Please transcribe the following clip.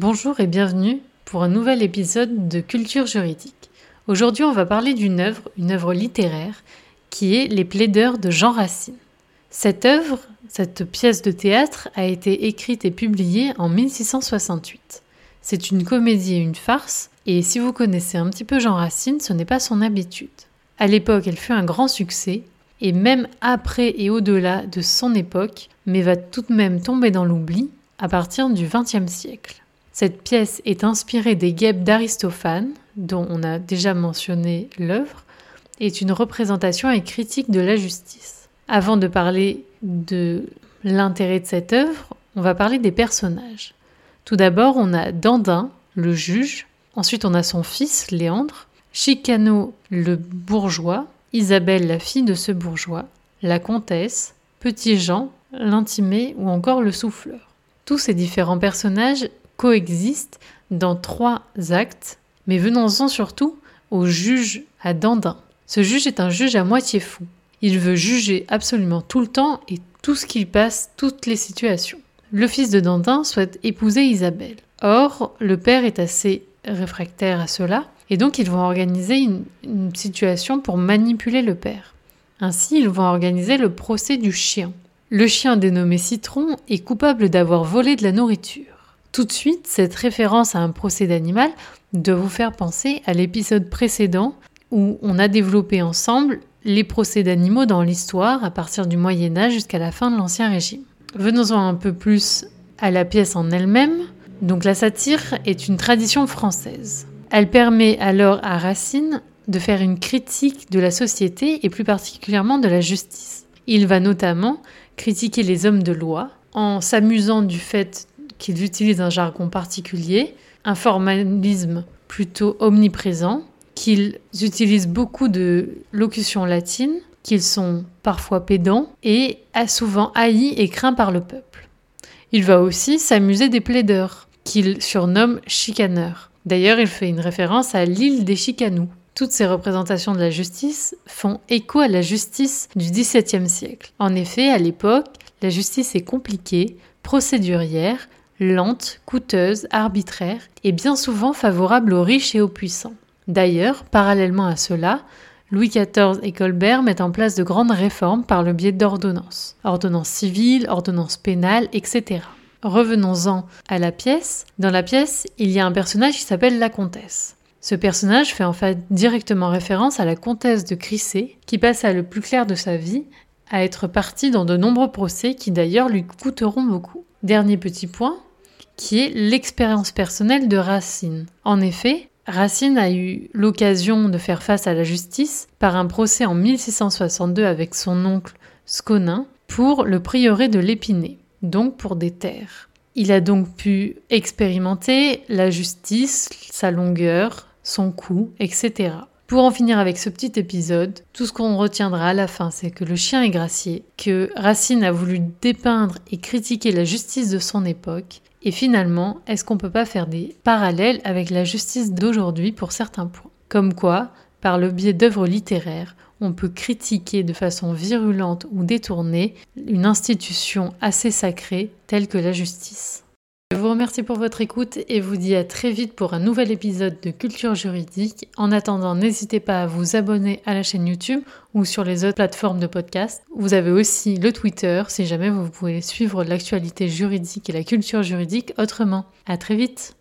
Bonjour et bienvenue pour un nouvel épisode de Culture juridique. Aujourd'hui, on va parler d'une œuvre, une œuvre littéraire, qui est Les plaideurs de Jean Racine. Cette œuvre, cette pièce de théâtre, a été écrite et publiée en 1668. C'est une comédie et une farce, et si vous connaissez un petit peu Jean Racine, ce n'est pas son habitude. À l'époque, elle fut un grand succès, et même après et au-delà de son époque, mais va tout de même tomber dans l'oubli à partir du XXe siècle. Cette pièce est inspirée des guêpes d'Aristophane, dont on a déjà mentionné l'œuvre, est une représentation et critique de la justice. Avant de parler de l'intérêt de cette œuvre, on va parler des personnages. Tout d'abord, on a Dandin, le juge, ensuite on a son fils, Léandre, Chicano, le bourgeois, Isabelle, la fille de ce bourgeois, la comtesse, Petit Jean, l'intimé ou encore le souffleur. Tous ces différents personnages coexistent dans trois actes, mais venons-en surtout au juge à Dandin. Ce juge est un juge à moitié fou. Il veut juger absolument tout le temps et tout ce qui passe, toutes les situations. Le fils de Dandin souhaite épouser Isabelle. Or, le père est assez réfractaire à cela, et donc ils vont organiser une, une situation pour manipuler le père. Ainsi, ils vont organiser le procès du chien. Le chien dénommé Citron est coupable d'avoir volé de la nourriture. Tout de suite, cette référence à un procès d'animal doit vous faire penser à l'épisode précédent où on a développé ensemble les procès d'animaux dans l'histoire à partir du Moyen Âge jusqu'à la fin de l'Ancien Régime. Venons-en un peu plus à la pièce en elle-même. Donc la satire est une tradition française. Elle permet alors à Racine de faire une critique de la société et plus particulièrement de la justice. Il va notamment critiquer les hommes de loi en s'amusant du fait qu'ils utilisent un jargon particulier, un formalisme plutôt omniprésent, qu'ils utilisent beaucoup de locutions latines, qu'ils sont parfois pédants et souvent haïs et craints par le peuple. Il va aussi s'amuser des plaideurs, qu'il surnomme chicaneurs. D'ailleurs, il fait une référence à l'île des Chicanous. Toutes ces représentations de la justice font écho à la justice du XVIIe siècle. En effet, à l'époque, la justice est compliquée, procédurière, lente, coûteuse, arbitraire et bien souvent favorable aux riches et aux puissants. D'ailleurs, parallèlement à cela, Louis XIV et Colbert mettent en place de grandes réformes par le biais d'ordonnances. Ordonnances civiles, ordonnances pénales, etc. Revenons-en à la pièce. Dans la pièce, il y a un personnage qui s'appelle la comtesse. Ce personnage fait en fait directement référence à la comtesse de Crissé, qui passa le plus clair de sa vie à être partie dans de nombreux procès qui d'ailleurs lui coûteront beaucoup. Dernier petit point, qui est l'expérience personnelle de Racine. En effet, Racine a eu l'occasion de faire face à la justice par un procès en 1662 avec son oncle Sconin pour le prieuré de l'Épinay, donc pour des terres. Il a donc pu expérimenter la justice, sa longueur, son coût, etc. Pour en finir avec ce petit épisode, tout ce qu'on retiendra à la fin, c'est que le chien est gracié, que Racine a voulu dépeindre et critiquer la justice de son époque, et finalement, est-ce qu'on peut pas faire des parallèles avec la justice d'aujourd'hui pour certains points? Comme quoi, par le biais d'œuvres littéraires, on peut critiquer de façon virulente ou détournée une institution assez sacrée telle que la justice. Je vous remercie pour votre écoute et vous dis à très vite pour un nouvel épisode de Culture juridique. En attendant, n'hésitez pas à vous abonner à la chaîne YouTube ou sur les autres plateformes de podcast. Vous avez aussi le Twitter si jamais vous pouvez suivre l'actualité juridique et la culture juridique autrement. À très vite!